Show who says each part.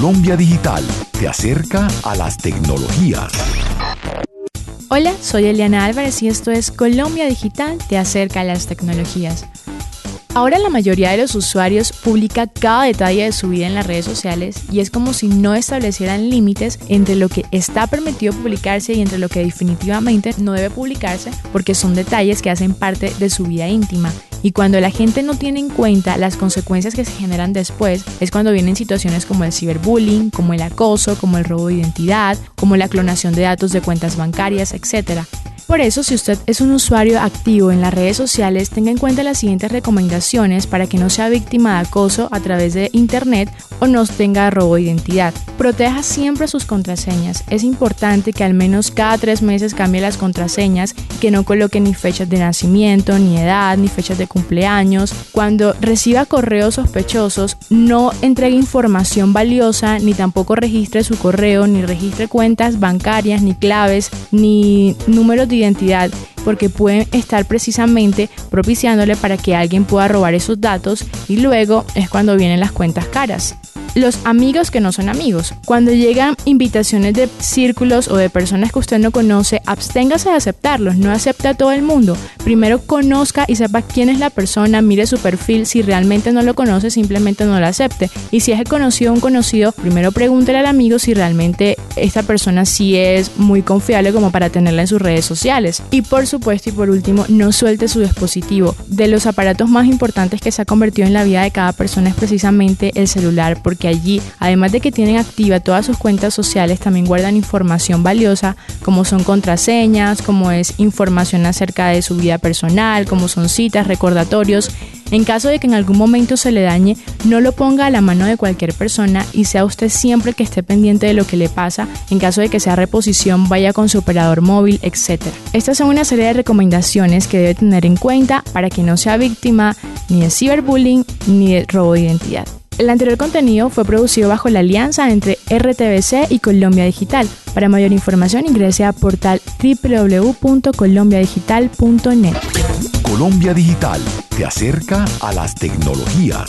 Speaker 1: Colombia Digital te acerca a las tecnologías.
Speaker 2: Hola, soy Eliana Álvarez y esto es Colombia Digital te acerca a las tecnologías. Ahora la mayoría de los usuarios publica cada detalle de su vida en las redes sociales y es como si no establecieran límites entre lo que está permitido publicarse y entre lo que definitivamente no debe publicarse porque son detalles que hacen parte de su vida íntima. Y cuando la gente no tiene en cuenta las consecuencias que se generan después, es cuando vienen situaciones como el ciberbullying, como el acoso, como el robo de identidad, como la clonación de datos de cuentas bancarias, etc. Por eso, si usted es un usuario activo en las redes sociales, tenga en cuenta las siguientes recomendaciones para que no sea víctima de acoso a través de Internet o no tenga robo de identidad. Proteja siempre sus contraseñas. Es importante que al menos cada tres meses cambie las contraseñas, que no coloque ni fechas de nacimiento, ni edad, ni fechas de cumpleaños. Cuando reciba correos sospechosos, no entregue información valiosa, ni tampoco registre su correo, ni registre cuentas bancarias, ni claves, ni números de identidad porque pueden estar precisamente propiciándole para que alguien pueda robar esos datos y luego es cuando vienen las cuentas caras los amigos que no son amigos. Cuando llegan invitaciones de círculos o de personas que usted no conoce, absténgase de aceptarlos, no acepte a todo el mundo. Primero conozca y sepa quién es la persona, mire su perfil, si realmente no lo conoce, simplemente no lo acepte. Y si es conocido un conocido, primero pregúntele al amigo si realmente esta persona sí es muy confiable como para tenerla en sus redes sociales. Y por supuesto y por último, no suelte su dispositivo. De los aparatos más importantes que se ha convertido en la vida de cada persona es precisamente el celular, porque que allí, además de que tienen activa todas sus cuentas sociales, también guardan información valiosa como son contraseñas, como es información acerca de su vida personal, como son citas, recordatorios. En caso de que en algún momento se le dañe, no lo ponga a la mano de cualquier persona y sea usted siempre que esté pendiente de lo que le pasa. En caso de que sea reposición, vaya con su operador móvil, etc. Estas son una serie de recomendaciones que debe tener en cuenta para que no sea víctima ni de ciberbullying ni de robo de identidad. El anterior contenido fue producido bajo la alianza entre RTBC y Colombia Digital. Para mayor información ingrese a portal www.colombiadigital.net.
Speaker 1: Colombia Digital te acerca a las tecnologías.